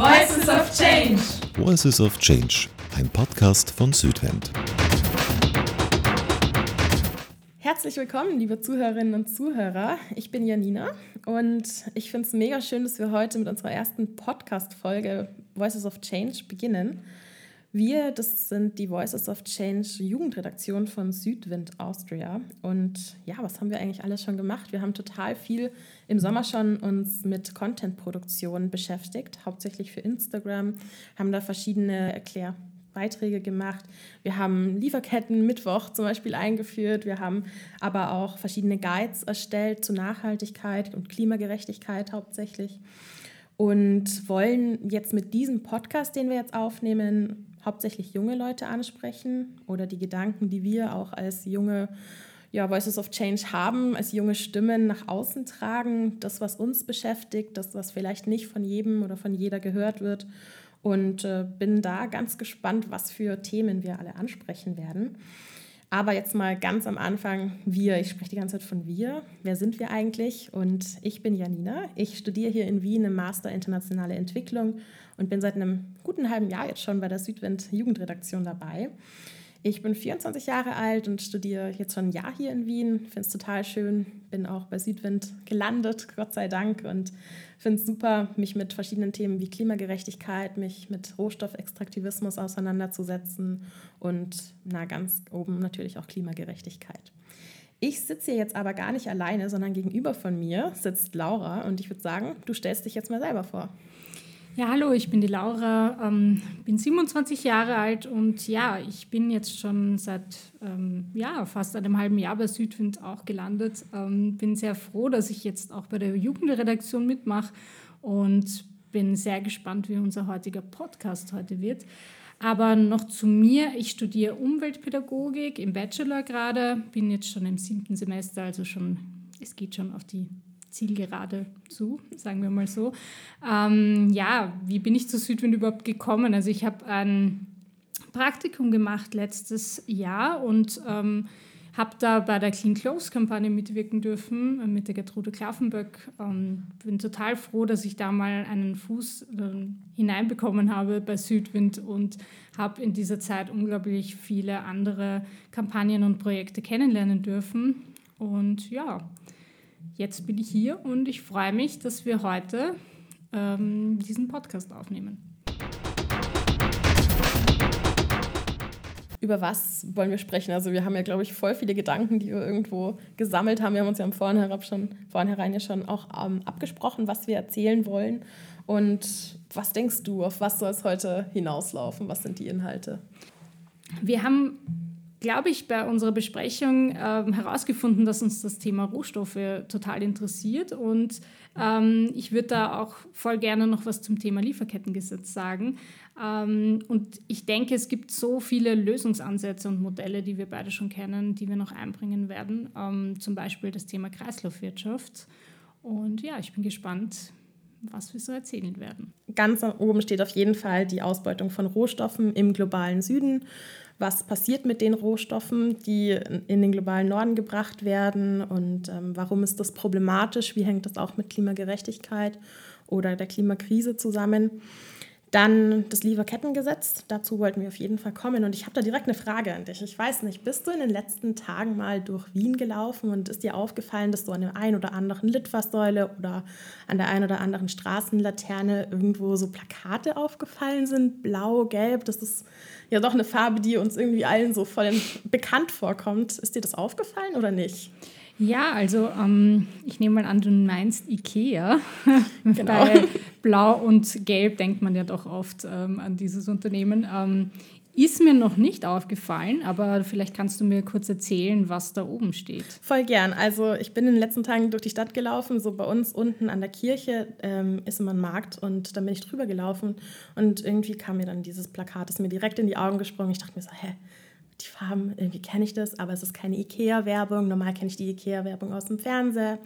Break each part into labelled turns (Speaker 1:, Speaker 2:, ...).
Speaker 1: Voices of Change.
Speaker 2: Voices of Change, ein Podcast von Südwind.
Speaker 3: Herzlich willkommen, liebe Zuhörerinnen und Zuhörer. Ich bin Janina und ich finde es mega schön, dass wir heute mit unserer ersten Podcast-Folge Voices of Change beginnen. Wir, das sind die Voices of Change Jugendredaktion von Südwind Austria. Und ja, was haben wir eigentlich alles schon gemacht? Wir haben total viel im Sommer schon uns mit Content-Produktion beschäftigt, hauptsächlich für Instagram, haben da verschiedene Erklärbeiträge gemacht. Wir haben Lieferketten Mittwoch zum Beispiel eingeführt. Wir haben aber auch verschiedene Guides erstellt zu Nachhaltigkeit und Klimagerechtigkeit hauptsächlich. Und wollen jetzt mit diesem Podcast, den wir jetzt aufnehmen, hauptsächlich junge Leute ansprechen oder die Gedanken, die wir auch als junge ja, Voices of Change haben, als junge Stimmen nach außen tragen, das, was uns beschäftigt, das, was vielleicht nicht von jedem oder von jeder gehört wird. Und äh, bin da ganz gespannt, was für Themen wir alle ansprechen werden. Aber jetzt mal ganz am Anfang, wir, ich spreche die ganze Zeit von wir. Wer sind wir eigentlich? Und ich bin Janina. Ich studiere hier in Wien im Master Internationale Entwicklung und bin seit einem guten halben Jahr jetzt schon bei der Südwind Jugendredaktion dabei. Ich bin 24 Jahre alt und studiere jetzt schon ein Jahr hier in Wien. Finde es total schön. Bin auch bei Südwind gelandet, Gott sei Dank. Und finde es super, mich mit verschiedenen Themen wie Klimagerechtigkeit, mich mit Rohstoffextraktivismus auseinanderzusetzen und na, ganz oben natürlich auch Klimagerechtigkeit. Ich sitze hier jetzt aber gar nicht alleine, sondern gegenüber von mir sitzt Laura und ich würde sagen, du stellst dich jetzt mal selber vor.
Speaker 4: Ja, hallo, ich bin die Laura, ähm, bin 27 Jahre alt und ja, ich bin jetzt schon seit ähm, ja, fast einem halben Jahr bei Südwind auch gelandet. Ähm, bin sehr froh, dass ich jetzt auch bei der Jugendredaktion mitmache und bin sehr gespannt, wie unser heutiger Podcast heute wird. Aber noch zu mir, ich studiere Umweltpädagogik im Bachelor gerade, bin jetzt schon im siebten Semester, also schon, es geht schon auf die Zielgerade zu, sagen wir mal so. Ähm, ja, wie bin ich zu Südwind überhaupt gekommen? Also ich habe ein Praktikum gemacht letztes Jahr und ähm, habe da bei der Clean Clothes Kampagne mitwirken dürfen äh, mit der Gertrude Klaffenböck. Ähm, bin total froh, dass ich da mal einen Fuß äh, hineinbekommen habe bei Südwind und habe in dieser Zeit unglaublich viele andere Kampagnen und Projekte kennenlernen dürfen. Und ja, jetzt bin ich hier und ich freue mich, dass wir heute ähm, diesen Podcast aufnehmen.
Speaker 3: Über was wollen wir sprechen? Also wir haben ja, glaube ich, voll viele Gedanken, die wir irgendwo gesammelt haben. Wir haben uns ja im Vornherein schon, vornherein ja schon auch ähm, abgesprochen, was wir erzählen wollen. Und was denkst du, auf was soll es heute hinauslaufen? Was sind die Inhalte?
Speaker 4: Wir haben glaube ich, bei unserer Besprechung ähm, herausgefunden, dass uns das Thema Rohstoffe total interessiert. Und ähm, ich würde da auch voll gerne noch was zum Thema Lieferkettengesetz sagen. Ähm, und ich denke, es gibt so viele Lösungsansätze und Modelle, die wir beide schon kennen, die wir noch einbringen werden. Ähm, zum Beispiel das Thema Kreislaufwirtschaft. Und ja, ich bin gespannt, was wir so erzählen werden.
Speaker 3: Ganz oben steht auf jeden Fall die Ausbeutung von Rohstoffen im globalen Süden was passiert mit den Rohstoffen, die in den globalen Norden gebracht werden und ähm, warum ist das problematisch, wie hängt das auch mit Klimagerechtigkeit oder der Klimakrise zusammen. Dann das Lieferkettengesetz, dazu wollten wir auf jeden Fall kommen. Und ich habe da direkt eine Frage an dich. Ich weiß nicht, bist du in den letzten Tagen mal durch Wien gelaufen und ist dir aufgefallen, dass du an der einen oder anderen Litfaßsäule oder an der einen oder anderen Straßenlaterne irgendwo so Plakate aufgefallen sind? Blau, gelb, das ist ja doch eine Farbe, die uns irgendwie allen so voll bekannt vorkommt. Ist dir das aufgefallen oder nicht?
Speaker 4: Ja, also ähm, ich nehme mal an, du meinst Ikea. Genau. Bei Blau und Gelb denkt man ja doch oft ähm, an dieses Unternehmen. Ähm, ist mir noch nicht aufgefallen, aber vielleicht kannst du mir kurz erzählen, was da oben steht.
Speaker 3: Voll gern. Also ich bin in den letzten Tagen durch die Stadt gelaufen. So bei uns unten an der Kirche ähm, ist immer ein Markt und da bin ich drüber gelaufen und irgendwie kam mir dann dieses Plakat, ist mir direkt in die Augen gesprungen. Ich dachte mir so, hä, die Farben, irgendwie kenne ich das, aber es ist keine IKEA-Werbung. Normal kenne ich die IKEA-Werbung aus dem Fernseher.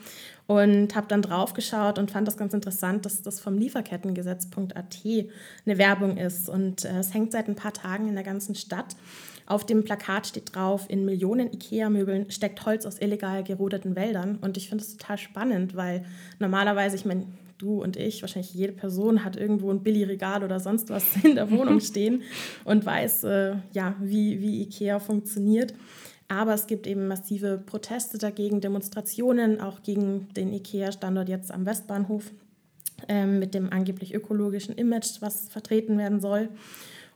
Speaker 3: Und habe dann drauf geschaut und fand das ganz interessant, dass das vom Lieferkettengesetz.at eine Werbung ist. Und äh, es hängt seit ein paar Tagen in der ganzen Stadt. Auf dem Plakat steht drauf, in Millionen IKEA-Möbeln steckt Holz aus illegal gerodeten Wäldern. Und ich finde das total spannend, weil normalerweise, ich meine, du und ich, wahrscheinlich jede Person hat irgendwo ein Billigregal oder sonst was in der Wohnung stehen und weiß, äh, ja, wie, wie IKEA funktioniert. Aber es gibt eben massive Proteste dagegen, Demonstrationen, auch gegen den IKEA-Standort jetzt am Westbahnhof ähm, mit dem angeblich ökologischen Image, was vertreten werden soll.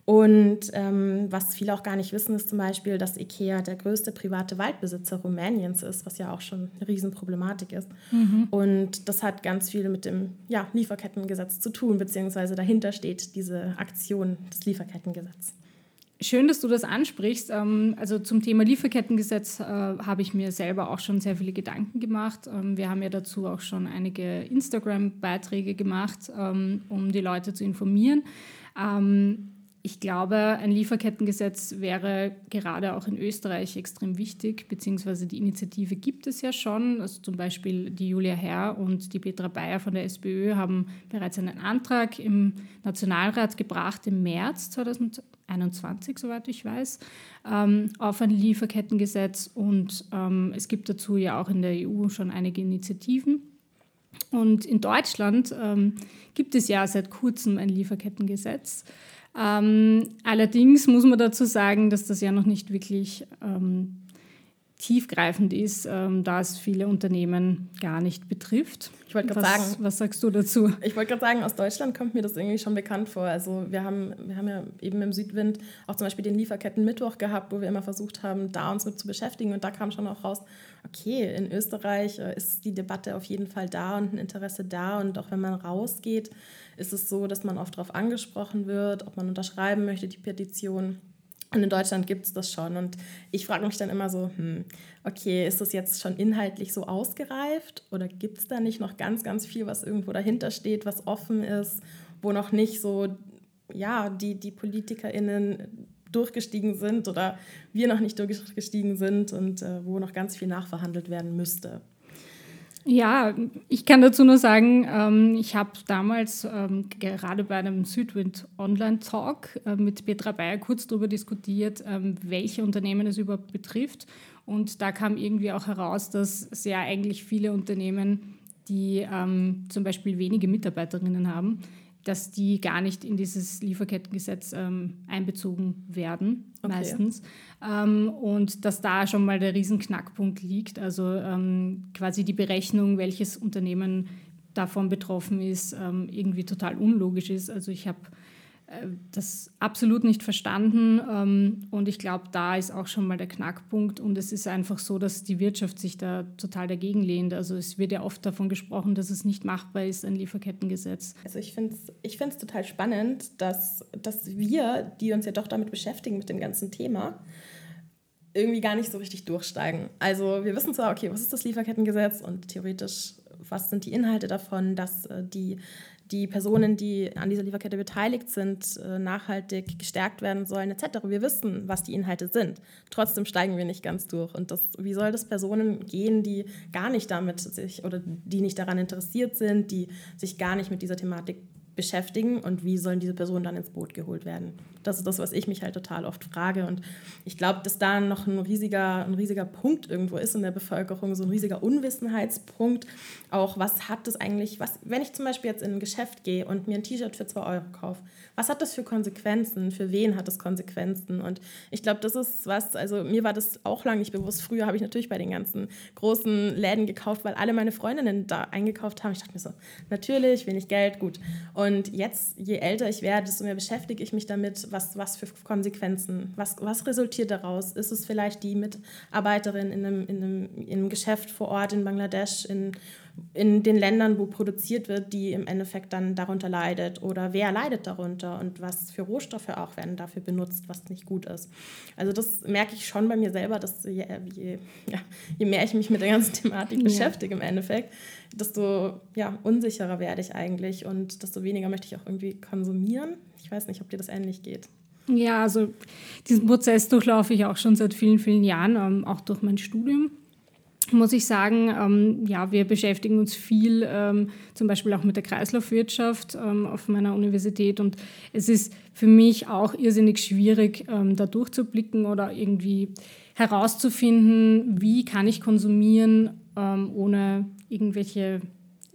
Speaker 3: Und ähm, was viele auch gar nicht wissen, ist zum Beispiel, dass IKEA der größte private Waldbesitzer Rumäniens ist, was ja auch schon eine Riesenproblematik ist. Mhm. Und das hat ganz viel mit dem ja, Lieferkettengesetz zu tun, beziehungsweise dahinter steht diese Aktion des Lieferkettengesetzes.
Speaker 4: Schön, dass du das ansprichst. Ähm, also zum Thema Lieferkettengesetz äh, habe ich mir selber auch schon sehr viele Gedanken gemacht. Ähm, wir haben ja dazu auch schon einige Instagram-Beiträge gemacht, ähm, um die Leute zu informieren. Ich glaube, ein Lieferkettengesetz wäre gerade auch in Österreich extrem wichtig, beziehungsweise die Initiative gibt es ja schon. Also zum Beispiel die Julia Herr und die Petra Bayer von der SPÖ haben bereits einen Antrag im Nationalrat gebracht im März 2021, soweit ich weiß, ähm, auf ein Lieferkettengesetz. Und ähm, es gibt dazu ja auch in der EU schon einige Initiativen. Und in Deutschland ähm, gibt es ja seit kurzem ein Lieferkettengesetz. Ähm, allerdings muss man dazu sagen, dass das ja noch nicht wirklich ähm, tiefgreifend ist, ähm, da es viele Unternehmen gar nicht betrifft.
Speaker 3: Ich wollte gerade sagen,
Speaker 4: was sagst du dazu?
Speaker 3: Ich wollte gerade sagen, aus Deutschland kommt mir das irgendwie schon bekannt vor. Also wir haben, wir haben ja eben im Südwind auch zum Beispiel den Lieferketten Mittwoch gehabt, wo wir immer versucht haben, da uns mit zu beschäftigen. Und da kam schon auch raus, okay, in Österreich äh, ist die Debatte auf jeden Fall da und ein Interesse da. Und auch wenn man rausgeht, ist es so, dass man oft darauf angesprochen wird, ob man unterschreiben möchte, die Petition. Und in Deutschland gibt es das schon. Und ich frage mich dann immer so, hm, okay, ist das jetzt schon inhaltlich so ausgereift oder gibt es da nicht noch ganz, ganz viel, was irgendwo dahinter steht, was offen ist, wo noch nicht so, ja, die, die PolitikerInnen durchgestiegen sind oder wir noch nicht durchgestiegen sind und äh, wo noch ganz viel nachverhandelt werden müsste.
Speaker 4: Ja, ich kann dazu nur sagen, ähm, ich habe damals ähm, gerade bei einem Südwind Online Talk äh, mit Petra Bayer kurz darüber diskutiert, ähm, welche Unternehmen es überhaupt betrifft. Und da kam irgendwie auch heraus, dass sehr eigentlich viele Unternehmen, die zum Beispiel wenige Mitarbeiterinnen haben, dass die gar nicht in dieses Lieferkettengesetz ähm, einbezogen werden, okay. meistens. Ähm, und dass da schon mal der Riesenknackpunkt liegt, also ähm, quasi die Berechnung, welches Unternehmen davon betroffen ist, ähm, irgendwie total unlogisch ist. Also ich habe das absolut nicht verstanden. Ähm, und ich glaube, da ist auch schon mal der Knackpunkt. Und es ist einfach so, dass die Wirtschaft sich da total dagegen lehnt. Also es wird ja oft davon gesprochen, dass es nicht machbar ist, ein Lieferkettengesetz.
Speaker 3: Also ich finde es ich total spannend, dass, dass wir, die uns ja doch damit beschäftigen, mit dem ganzen Thema, irgendwie gar nicht so richtig durchsteigen. Also wir wissen zwar, okay, was ist das Lieferkettengesetz und theoretisch, was sind die Inhalte davon, dass äh, die die Personen, die an dieser Lieferkette beteiligt sind, äh, nachhaltig gestärkt werden sollen, etc. Wir wissen, was die Inhalte sind. Trotzdem steigen wir nicht ganz durch. Und das, wie soll das Personen gehen, die gar nicht damit sich oder die nicht daran interessiert sind, die sich gar nicht mit dieser Thematik beschäftigen und wie sollen diese Personen dann ins Boot geholt werden? Das ist das, was ich mich halt total oft frage. Und ich glaube, dass da noch ein riesiger, ein riesiger Punkt irgendwo ist in der Bevölkerung, so ein riesiger Unwissenheitspunkt. Auch was hat das eigentlich, was, wenn ich zum Beispiel jetzt in ein Geschäft gehe und mir ein T-Shirt für 2 Euro kaufe, was hat das für Konsequenzen? Für wen hat das Konsequenzen? Und ich glaube, das ist was, also mir war das auch lange nicht bewusst. Früher habe ich natürlich bei den ganzen großen Läden gekauft, weil alle meine Freundinnen da eingekauft haben. Ich dachte mir so, natürlich, wenig Geld, gut. Und jetzt, je älter ich werde, desto mehr beschäftige ich mich damit, was, was für Konsequenzen, was, was resultiert daraus? Ist es vielleicht die Mitarbeiterin in einem, in, einem, in einem Geschäft vor Ort in Bangladesch, in in den Ländern, wo produziert wird, die im Endeffekt dann darunter leidet oder wer leidet darunter und was für Rohstoffe auch werden dafür benutzt, was nicht gut ist. Also das merke ich schon bei mir selber, dass je, je, ja, je mehr ich mich mit der ganzen Thematik ja. beschäftige im Endeffekt, desto ja, unsicherer werde ich eigentlich und desto weniger möchte ich auch irgendwie konsumieren. Ich weiß nicht, ob dir das ähnlich geht.
Speaker 4: Ja, also diesen Prozess durchlaufe ich auch schon seit vielen, vielen Jahren, ähm, auch durch mein Studium muss ich sagen, ähm, ja, wir beschäftigen uns viel ähm, zum Beispiel auch mit der Kreislaufwirtschaft ähm, auf meiner Universität und es ist für mich auch irrsinnig schwierig, ähm, da durchzublicken oder irgendwie herauszufinden, wie kann ich konsumieren, ähm, ohne irgendwelche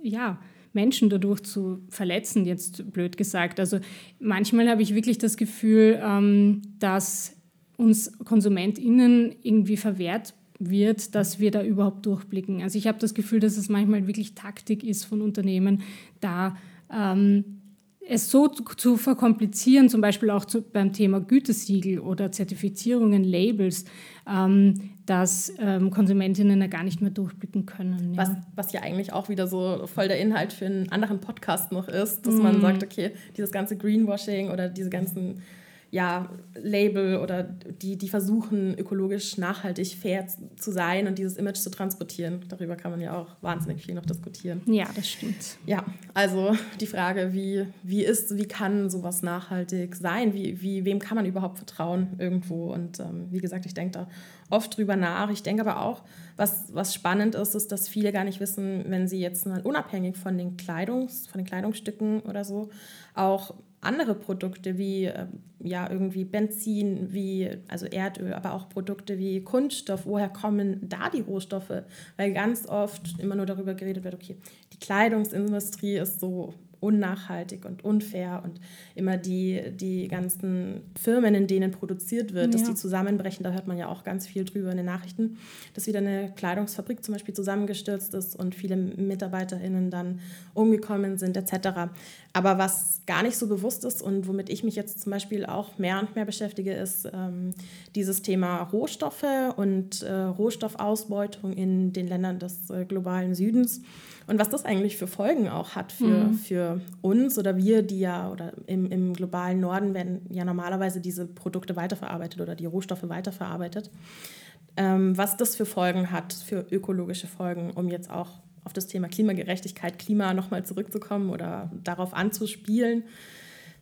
Speaker 4: ja, Menschen dadurch zu verletzen, jetzt blöd gesagt. Also manchmal habe ich wirklich das Gefühl, ähm, dass uns KonsumentInnen irgendwie verwehrt wird, dass wir da überhaupt durchblicken. Also ich habe das Gefühl, dass es manchmal wirklich Taktik ist von Unternehmen, da ähm, es so zu verkomplizieren, zum Beispiel auch zu, beim Thema Gütesiegel oder Zertifizierungen, Labels, ähm, dass ähm, Konsumentinnen ja gar nicht mehr durchblicken können.
Speaker 3: Ja. Was, was ja eigentlich auch wieder so voll der Inhalt für einen anderen Podcast noch ist, dass mm. man sagt, okay, dieses ganze Greenwashing oder diese ganzen ja, Label oder die, die versuchen, ökologisch nachhaltig fair zu sein und dieses Image zu transportieren. Darüber kann man ja auch wahnsinnig viel noch diskutieren.
Speaker 4: Ja, das stimmt.
Speaker 3: Ja, also die Frage, wie, wie ist, wie kann sowas nachhaltig sein? Wie, wie, wem kann man überhaupt vertrauen irgendwo? Und ähm, wie gesagt, ich denke da oft drüber nach. Ich denke aber auch, was, was spannend ist, ist, dass viele gar nicht wissen, wenn sie jetzt mal unabhängig von den Kleidungs, von den Kleidungsstücken oder so auch andere Produkte wie äh, ja irgendwie Benzin, wie also Erdöl, aber auch Produkte wie Kunststoff, woher kommen da die Rohstoffe? Weil ganz oft immer nur darüber geredet wird, okay, die Kleidungsindustrie ist so unnachhaltig und unfair und immer die, die ganzen Firmen, in denen produziert wird, ja. dass die zusammenbrechen, da hört man ja auch ganz viel drüber in den Nachrichten, dass wieder eine Kleidungsfabrik zum Beispiel zusammengestürzt ist und viele MitarbeiterInnen dann umgekommen sind etc. Aber was gar nicht so bewusst ist und womit ich mich jetzt zum Beispiel auch mehr und mehr beschäftige, ist ähm, dieses Thema Rohstoffe und äh, Rohstoffausbeutung in den Ländern des äh, globalen Südens und was das eigentlich für Folgen auch hat für, mhm. für uns oder wir, die ja oder im, im globalen Norden werden ja normalerweise diese Produkte weiterverarbeitet oder die Rohstoffe weiterverarbeitet. Ähm, was das für Folgen hat, für ökologische Folgen, um jetzt auch auf das Thema Klimagerechtigkeit, Klima nochmal zurückzukommen oder darauf anzuspielen.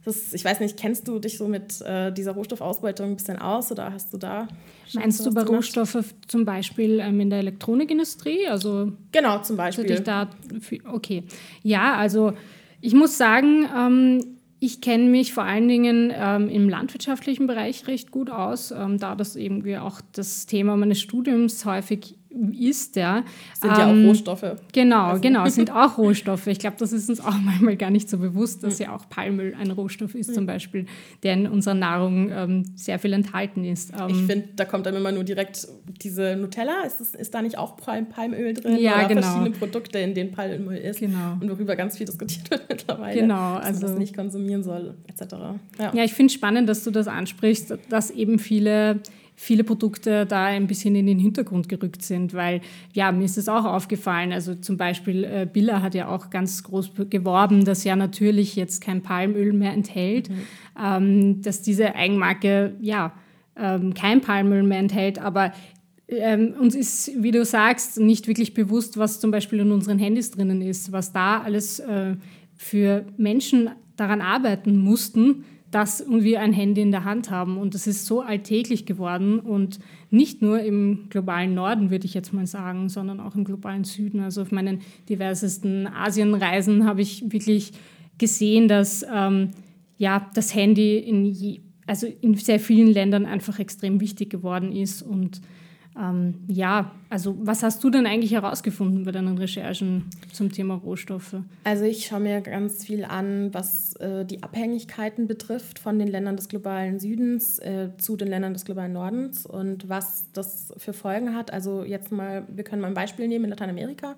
Speaker 3: Das, ich weiß nicht, kennst du dich so mit äh, dieser Rohstoffausbeutung ein bisschen aus oder hast du da?
Speaker 4: Meinst du bei Rohstoffe zum Beispiel ähm, in der Elektronikindustrie? Also
Speaker 3: genau, zum Beispiel.
Speaker 4: Da, okay. Ja, also ich muss sagen, ähm, ich kenne mich vor allen Dingen ähm, im landwirtschaftlichen Bereich recht gut aus, ähm, da das irgendwie auch das Thema meines Studiums häufig ist, ja.
Speaker 3: Sind ja ähm, auch Rohstoffe.
Speaker 4: Genau, also. genau, sind auch Rohstoffe. Ich glaube, das ist uns auch manchmal gar nicht so bewusst, dass ja auch Palmöl ein Rohstoff ist, zum Beispiel, der in unserer Nahrung ähm, sehr viel enthalten ist.
Speaker 3: Ähm, ich finde, da kommt dann immer nur direkt diese Nutella. Ist, das, ist da nicht auch Palmöl drin?
Speaker 4: Ja,
Speaker 3: Oder
Speaker 4: genau.
Speaker 3: verschiedene Produkte, in denen Palmöl ist.
Speaker 4: Genau.
Speaker 3: Und worüber ganz viel diskutiert wird mittlerweile.
Speaker 4: Genau,
Speaker 3: dass
Speaker 4: also.
Speaker 3: man das nicht konsumieren soll, etc.
Speaker 4: Ja, ja ich finde es spannend, dass du das ansprichst, dass eben viele viele Produkte da ein bisschen in den Hintergrund gerückt sind, weil ja, mir ist es auch aufgefallen, also zum Beispiel äh, Billa hat ja auch ganz groß geworben, dass ja natürlich jetzt kein Palmöl mehr enthält, mhm. ähm, dass diese Eigenmarke ja ähm, kein Palmöl mehr enthält, aber ähm, uns ist, wie du sagst, nicht wirklich bewusst, was zum Beispiel in unseren Handys drinnen ist, was da alles äh, für Menschen daran arbeiten mussten, dass wir ein Handy in der Hand haben. Und das ist so alltäglich geworden und nicht nur im globalen Norden, würde ich jetzt mal sagen, sondern auch im globalen Süden. Also auf meinen diversesten Asienreisen habe ich wirklich gesehen, dass ähm, ja, das Handy in, je, also in sehr vielen Ländern einfach extrem wichtig geworden ist und ähm, ja, also was hast du denn eigentlich herausgefunden bei deinen Recherchen zum Thema Rohstoffe?
Speaker 3: Also ich schaue mir ganz viel an, was äh, die Abhängigkeiten betrifft von den Ländern des globalen Südens äh, zu den Ländern des globalen Nordens und was das für Folgen hat. Also jetzt mal, wir können mal ein Beispiel nehmen in Lateinamerika.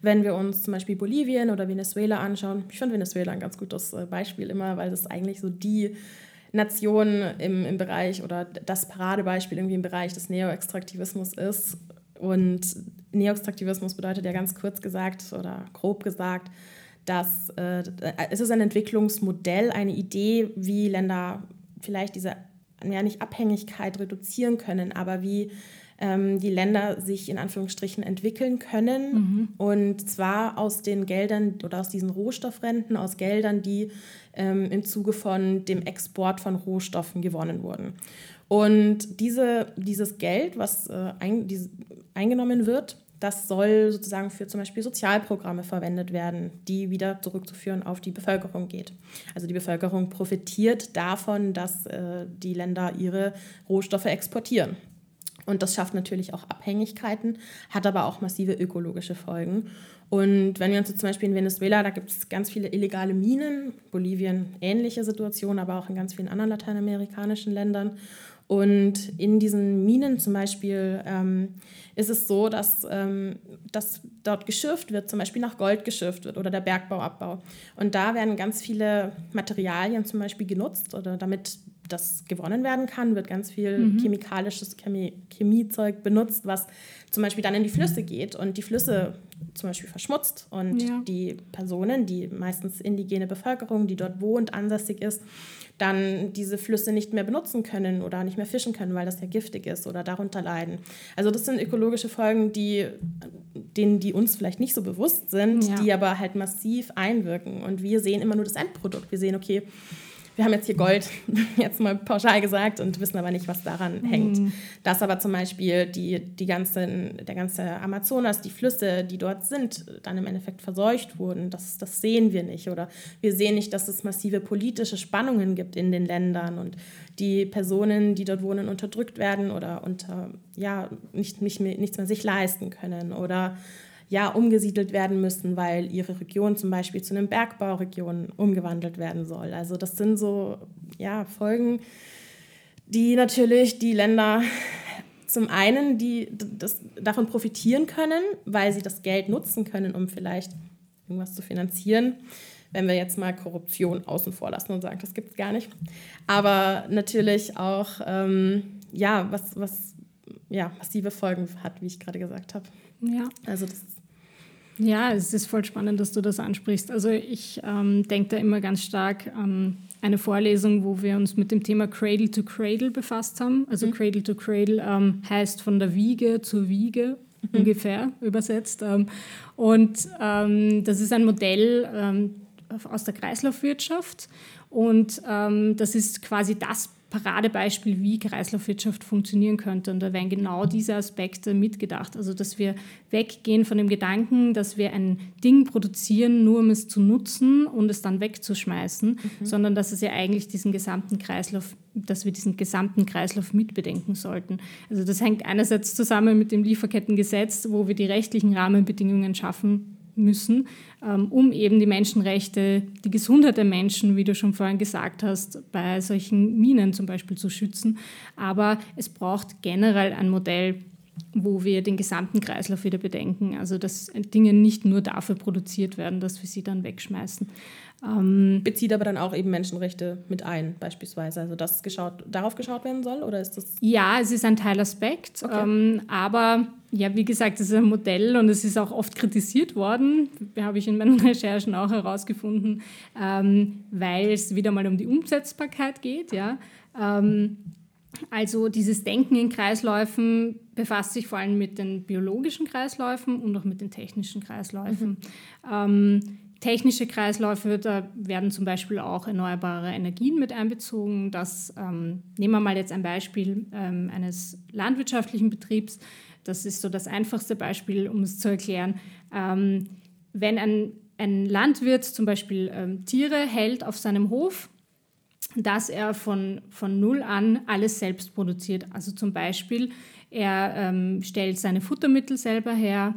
Speaker 3: Wenn wir uns zum Beispiel Bolivien oder Venezuela anschauen, ich finde Venezuela ein ganz gutes äh, Beispiel immer, weil das eigentlich so die Nation im, im Bereich oder das Paradebeispiel irgendwie im Bereich des Neoextraktivismus ist. Und Neoextraktivismus bedeutet ja ganz kurz gesagt oder grob gesagt, dass äh, es ist ein Entwicklungsmodell, eine Idee, wie Länder vielleicht diese ja nicht Abhängigkeit reduzieren können, aber wie ähm, die Länder sich in Anführungsstrichen entwickeln können. Mhm. Und zwar aus den Geldern oder aus diesen Rohstoffrenten, aus Geldern, die ähm, im Zuge von dem Export von Rohstoffen gewonnen wurden. Und diese, dieses Geld, was äh, ein, diese, eingenommen wird, das soll sozusagen für zum Beispiel Sozialprogramme verwendet werden, die wieder zurückzuführen auf die Bevölkerung geht. Also die Bevölkerung profitiert davon, dass äh, die Länder ihre Rohstoffe exportieren. Und das schafft natürlich auch Abhängigkeiten, hat aber auch massive ökologische Folgen. Und wenn wir uns jetzt zum Beispiel in Venezuela, da gibt es ganz viele illegale Minen, Bolivien ähnliche Situation, aber auch in ganz vielen anderen lateinamerikanischen Ländern. Und in diesen Minen zum Beispiel ähm, ist es so, dass, ähm, dass dort geschürft wird, zum Beispiel nach Gold geschürft wird oder der Bergbauabbau. Und da werden ganz viele Materialien zum Beispiel genutzt oder damit das gewonnen werden kann, wird ganz viel mhm. chemikalisches Chemie, Chemiezeug benutzt, was zum Beispiel dann in die Flüsse geht und die Flüsse zum Beispiel verschmutzt und ja. die Personen, die meistens indigene Bevölkerung, die dort wohnt, ansässig ist, dann diese Flüsse nicht mehr benutzen können oder nicht mehr fischen können, weil das ja giftig ist oder darunter leiden. Also das sind ökologische Folgen, die, denen die uns vielleicht nicht so bewusst sind, ja. die aber halt massiv einwirken. Und wir sehen immer nur das Endprodukt. Wir sehen, okay, wir haben jetzt hier Gold, jetzt mal pauschal gesagt, und wissen aber nicht, was daran hängt. Mhm. Dass aber zum Beispiel die, die ganzen, der ganze Amazonas, die Flüsse, die dort sind, dann im Endeffekt verseucht wurden, das, das sehen wir nicht. Oder wir sehen nicht, dass es massive politische Spannungen gibt in den Ländern und die Personen, die dort wohnen, unterdrückt werden oder unter, ja, nicht, nicht mehr, nichts mehr sich leisten können. Oder ja, umgesiedelt werden müssen, weil ihre Region zum Beispiel zu einem Bergbauregion umgewandelt werden soll. Also das sind so ja, Folgen, die natürlich die Länder zum einen, die das, davon profitieren können, weil sie das Geld nutzen können, um vielleicht irgendwas zu finanzieren. Wenn wir jetzt mal Korruption außen vor lassen und sagen, das gibt es gar nicht. Aber natürlich auch, ähm, ja, was, was ja, massive Folgen hat, wie ich gerade gesagt habe.
Speaker 4: Ja. Also das ja, es ist voll spannend, dass du das ansprichst. Also ich ähm, denke da immer ganz stark an eine Vorlesung, wo wir uns mit dem Thema Cradle to Cradle befasst haben. Also mhm. Cradle to Cradle ähm, heißt von der Wiege zur Wiege mhm. ungefähr übersetzt. Ähm, und ähm, das ist ein Modell ähm, aus der Kreislaufwirtschaft. Und ähm, das ist quasi das Paradebeispiel, wie Kreislaufwirtschaft funktionieren könnte. Und da werden genau diese Aspekte mitgedacht. Also, dass wir weggehen von dem Gedanken, dass wir ein Ding produzieren, nur um es zu nutzen und es dann wegzuschmeißen, mhm. sondern dass es ja eigentlich diesen gesamten Kreislauf, dass wir diesen gesamten Kreislauf mitbedenken sollten. Also, das hängt einerseits zusammen mit dem Lieferkettengesetz, wo wir die rechtlichen Rahmenbedingungen schaffen müssen, ähm, um eben die Menschenrechte, die Gesundheit der Menschen, wie du schon vorhin gesagt hast, bei solchen Minen zum Beispiel zu schützen. Aber es braucht generell ein Modell, wo wir den gesamten Kreislauf wieder bedenken. Also dass Dinge nicht nur dafür produziert werden, dass wir sie dann wegschmeißen.
Speaker 3: Ähm, Bezieht aber dann auch eben Menschenrechte mit ein, beispielsweise. Also dass geschaut, darauf geschaut werden soll oder ist das?
Speaker 4: Ja, es ist ein Teilaspekt. Okay. Ähm, aber ja, wie gesagt, es ist ein Modell und es ist auch oft kritisiert worden, habe ich in meinen Recherchen auch herausgefunden, ähm, weil es wieder mal um die Umsetzbarkeit geht. Ja. Ähm, also dieses Denken in Kreisläufen befasst sich vor allem mit den biologischen Kreisläufen und auch mit den technischen Kreisläufen. Mhm. Technische Kreisläufe, da werden zum Beispiel auch erneuerbare Energien mit einbezogen. Das, ähm, nehmen wir mal jetzt ein Beispiel ähm, eines landwirtschaftlichen Betriebs. Das ist so das einfachste Beispiel, um es zu erklären. Ähm, wenn ein, ein Landwirt zum Beispiel ähm, Tiere hält auf seinem Hof, dass er von, von null an alles selbst produziert. Also zum Beispiel, er ähm, stellt seine Futtermittel selber her,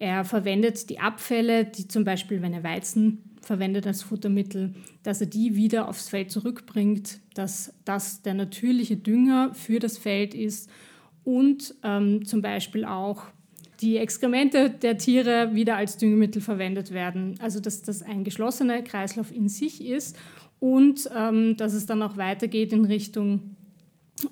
Speaker 4: er verwendet die Abfälle, die zum Beispiel, wenn er Weizen verwendet als Futtermittel, dass er die wieder aufs Feld zurückbringt, dass das der natürliche Dünger für das Feld ist und ähm, zum Beispiel auch die Exkremente der Tiere wieder als Düngemittel verwendet werden. Also dass das ein geschlossener Kreislauf in sich ist und ähm, dass es dann auch weitergeht in Richtung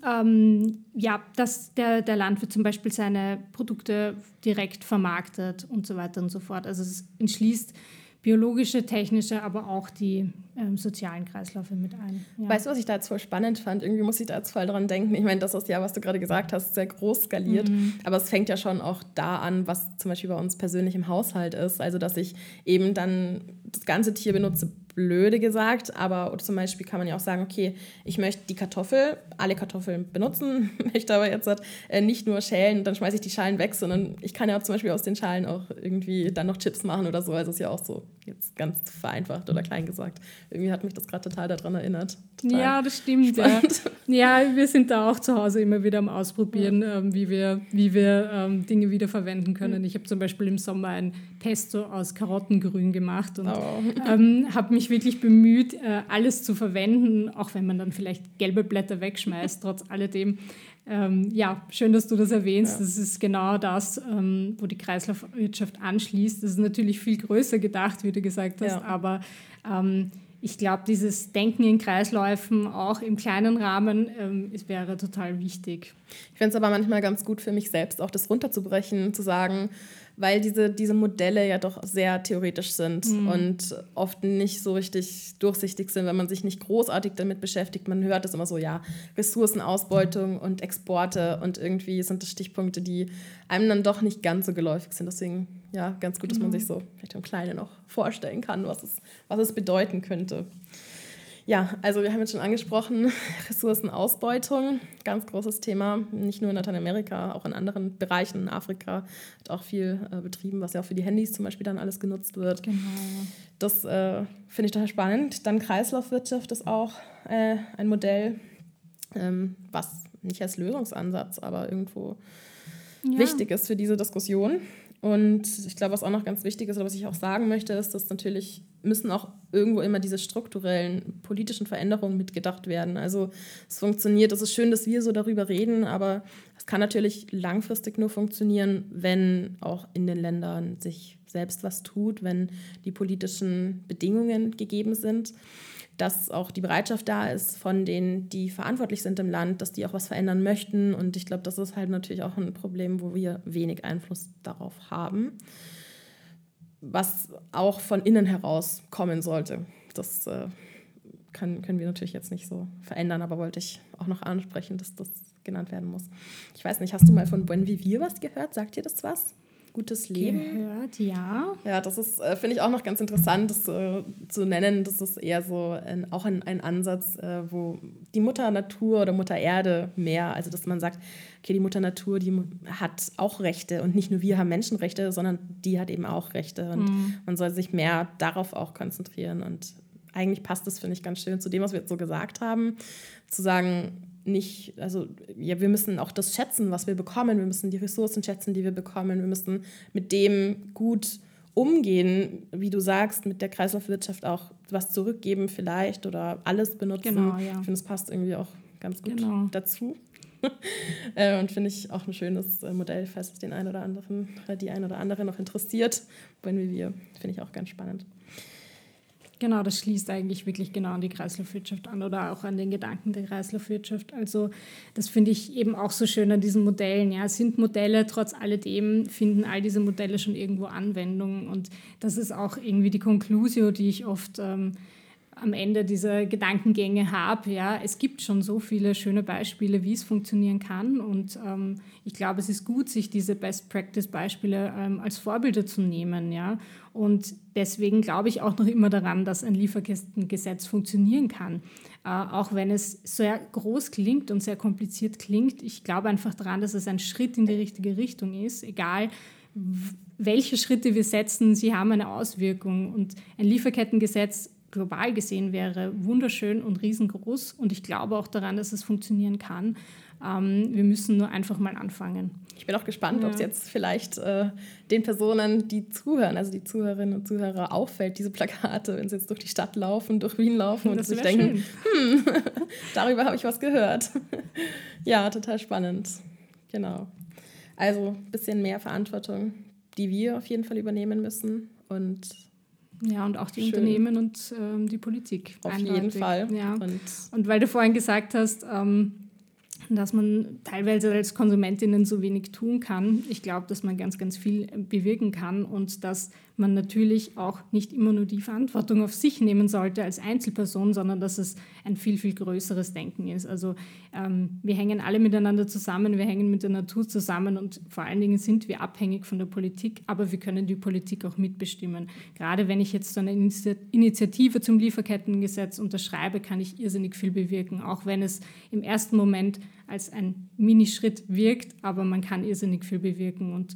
Speaker 4: ähm, ja, dass der, der Landwirt zum Beispiel seine Produkte direkt vermarktet und so weiter und so fort. Also es entschließt biologische, technische, aber auch die ähm, sozialen Kreisläufe mit ein.
Speaker 3: Ja. Weißt du, was ich da jetzt voll spannend fand? Irgendwie muss ich da jetzt voll dran denken. Ich meine, das ist ja, was du gerade gesagt hast, sehr groß skaliert. Mhm. Aber es fängt ja schon auch da an, was zum Beispiel bei uns persönlich im Haushalt ist. Also, dass ich eben dann das ganze Tier benutze, blöde gesagt, aber zum Beispiel kann man ja auch sagen, okay, ich möchte die Kartoffel, alle Kartoffeln benutzen, möchte aber jetzt äh, nicht nur schälen und dann schmeiße ich die Schalen weg, sondern ich kann ja zum Beispiel aus den Schalen auch irgendwie dann noch Chips machen oder so. Also ist ja auch so jetzt ganz vereinfacht oder klein gesagt. Irgendwie hat mich das gerade total daran erinnert. Total
Speaker 4: ja, das stimmt. Ja. ja. wir sind da auch zu Hause immer wieder am Ausprobieren, ja. ähm, wie wir, wie wir ähm, Dinge wieder verwenden können. Mhm. Ich habe zum Beispiel im Sommer ein Pesto aus Karottengrün gemacht und oh. ähm, habe mich wirklich bemüht, äh, alles zu verwenden, auch wenn man dann vielleicht gelbe Blätter wegschmeißt, trotz alledem. Ähm, ja, schön, dass du das erwähnst. Ja. Das ist genau das, ähm, wo die Kreislaufwirtschaft anschließt. Das ist natürlich viel größer gedacht, wie du gesagt hast, ja. aber ähm, ich glaube, dieses Denken in Kreisläufen auch im kleinen Rahmen, ähm, es wäre total wichtig.
Speaker 3: Ich finde es aber manchmal ganz gut für mich selbst, auch das runterzubrechen, zu sagen, weil diese, diese Modelle ja doch sehr theoretisch sind mhm. und oft nicht so richtig durchsichtig sind, wenn man sich nicht großartig damit beschäftigt. Man hört es immer so, ja, Ressourcenausbeutung und Exporte und irgendwie sind das Stichpunkte, die einem dann doch nicht ganz so geläufig sind. Deswegen, ja, ganz gut, dass man mhm. sich so vielleicht im Kleinen noch vorstellen kann, was es, was es bedeuten könnte. Ja, also wir haben jetzt schon angesprochen, Ressourcenausbeutung, ganz großes Thema, nicht nur in Lateinamerika, auch in anderen Bereichen. In Afrika wird auch viel äh, betrieben, was ja auch für die Handys zum Beispiel dann alles genutzt wird. Genau. Das äh, finde ich total spannend. Dann Kreislaufwirtschaft ist auch äh, ein Modell, ähm, was nicht als Lösungsansatz, aber irgendwo ja. wichtig ist für diese Diskussion. Und ich glaube, was auch noch ganz wichtig ist, oder was ich auch sagen möchte, ist, dass natürlich müssen auch irgendwo immer diese strukturellen politischen Veränderungen mitgedacht werden. Also es funktioniert, es ist schön, dass wir so darüber reden, aber es kann natürlich langfristig nur funktionieren, wenn auch in den Ländern sich selbst was tut, wenn die politischen Bedingungen gegeben sind dass auch die Bereitschaft da ist von denen, die verantwortlich sind im Land, dass die auch was verändern möchten. Und ich glaube, das ist halt natürlich auch ein Problem, wo wir wenig Einfluss darauf haben, was auch von innen heraus kommen sollte. Das äh, kann, können wir natürlich jetzt nicht so verändern, aber wollte ich auch noch ansprechen, dass das genannt werden muss. Ich weiß nicht, hast du mal von Buen Vivir was gehört? Sagt dir das was? Gutes Leben.
Speaker 4: Gehört, ja.
Speaker 3: Ja, das ist, äh, finde ich auch noch ganz interessant, das äh, zu nennen. Das ist eher so ein, auch ein, ein Ansatz, äh, wo die Mutter Natur oder Mutter Erde mehr, also dass man sagt, okay, die Mutter Natur, die hat auch Rechte und nicht nur wir haben Menschenrechte, sondern die hat eben auch Rechte und mhm. man soll sich mehr darauf auch konzentrieren und eigentlich passt das, finde ich, ganz schön zu dem, was wir jetzt so gesagt haben, zu sagen, nicht, also ja, wir müssen auch das schätzen, was wir bekommen. Wir müssen die Ressourcen schätzen, die wir bekommen. Wir müssen mit dem gut umgehen, wie du sagst, mit der Kreislaufwirtschaft auch was zurückgeben vielleicht oder alles benutzen. Genau, ja. Ich finde, es passt irgendwie auch ganz gut genau. dazu. Äh, und finde ich auch ein schönes äh, Modell, falls es den einen oder anderen, die ein oder andere noch interessiert. Wenn wir, finde ich auch ganz spannend.
Speaker 4: Genau, das schließt eigentlich wirklich genau an die Kreislaufwirtschaft an oder auch an den Gedanken der Kreislaufwirtschaft. Also das finde ich eben auch so schön an diesen Modellen. Ja, sind Modelle, trotz alledem finden all diese Modelle schon irgendwo Anwendung und das ist auch irgendwie die Konklusio, die ich oft ähm, am Ende dieser Gedankengänge habe. Ja, es gibt schon so viele schöne Beispiele, wie es funktionieren kann. Und ähm, ich glaube, es ist gut, sich diese Best-Practice-Beispiele ähm, als Vorbilder zu nehmen. Ja? Und deswegen glaube ich auch noch immer daran, dass ein Lieferkestengesetz funktionieren kann. Äh, auch wenn es sehr groß klingt und sehr kompliziert klingt. Ich glaube einfach daran, dass es ein Schritt in die richtige Richtung ist, egal welche Schritte wir setzen, sie haben eine Auswirkung. Und ein Lieferkettengesetz global gesehen wäre wunderschön und riesengroß und ich glaube auch daran, dass es funktionieren kann. Ähm, wir müssen nur einfach mal anfangen.
Speaker 3: Ich bin auch gespannt, ja. ob es jetzt vielleicht äh, den Personen, die zuhören, also die Zuhörerinnen und Zuhörer, auffällt, diese Plakate, wenn sie jetzt durch die Stadt laufen, durch Wien laufen und sich denken, hm, darüber habe ich was gehört. ja, total spannend. Genau. Also ein bisschen mehr Verantwortung, die wir auf jeden Fall übernehmen müssen und
Speaker 4: ja, und auch die Schön. Unternehmen und ähm, die Politik.
Speaker 3: Auf jeden Fall.
Speaker 4: Ja. Und, und, weil du vorhin gesagt hast, ähm, dass man teilweise als Konsumentinnen so wenig tun kann. Ich glaube, dass man ganz, ganz viel bewirken kann und dass man natürlich auch nicht immer nur die Verantwortung auf sich nehmen sollte als Einzelperson, sondern dass es ein viel, viel größeres Denken ist. Also ähm, wir hängen alle miteinander zusammen, wir hängen mit der Natur zusammen und vor allen Dingen sind wir abhängig von der Politik, aber wir können die Politik auch mitbestimmen. Gerade wenn ich jetzt so eine Initiative zum Lieferkettengesetz unterschreibe, kann ich irrsinnig viel bewirken, auch wenn es im ersten Moment als ein Minischritt wirkt, aber man kann irrsinnig viel bewirken und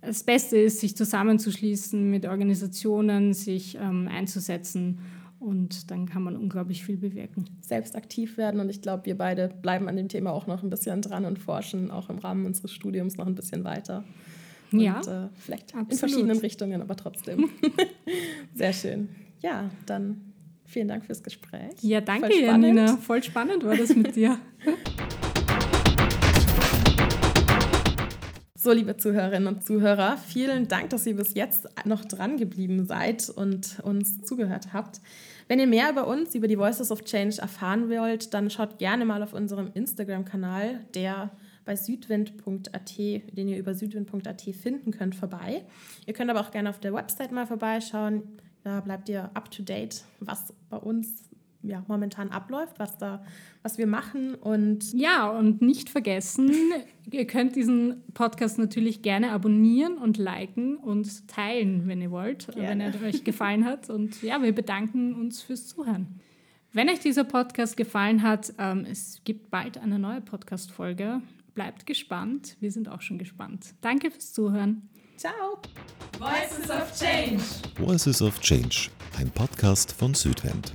Speaker 4: das Beste ist, sich zusammenzuschließen mit Organisationen, sich ähm, einzusetzen und dann kann man unglaublich viel bewirken.
Speaker 3: Selbst aktiv werden und ich glaube, wir beide bleiben an dem Thema auch noch ein bisschen dran und forschen auch im Rahmen unseres Studiums noch ein bisschen weiter. Und, ja, äh, vielleicht absolut. in verschiedenen Richtungen, aber trotzdem. Sehr schön. Ja, dann vielen Dank fürs Gespräch.
Speaker 4: Ja, danke, Janina. Voll spannend war das mit dir.
Speaker 3: So, liebe Zuhörerinnen und Zuhörer, vielen Dank, dass ihr bis jetzt noch dran geblieben seid und uns zugehört habt. Wenn ihr mehr über uns, über die Voices of Change erfahren wollt, dann schaut gerne mal auf unserem Instagram-Kanal, der bei südwind.at, den ihr über südwind.at finden könnt, vorbei. Ihr könnt aber auch gerne auf der Website mal vorbeischauen. Da bleibt ihr up to date, was bei uns ja, momentan abläuft, was, da, was wir machen. Und
Speaker 4: ja, und nicht vergessen, ihr könnt diesen Podcast natürlich gerne abonnieren und liken und teilen, wenn ihr wollt, gerne. wenn er euch gefallen hat. Und ja, wir bedanken uns fürs Zuhören. Wenn euch dieser Podcast gefallen hat, ähm, es gibt bald eine neue Podcast-Folge. Bleibt gespannt. Wir sind auch schon gespannt. Danke fürs Zuhören.
Speaker 3: Ciao.
Speaker 1: Voices of Change.
Speaker 2: Voices of Change, ein Podcast von Südwind.